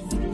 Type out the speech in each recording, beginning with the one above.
you.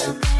So bad.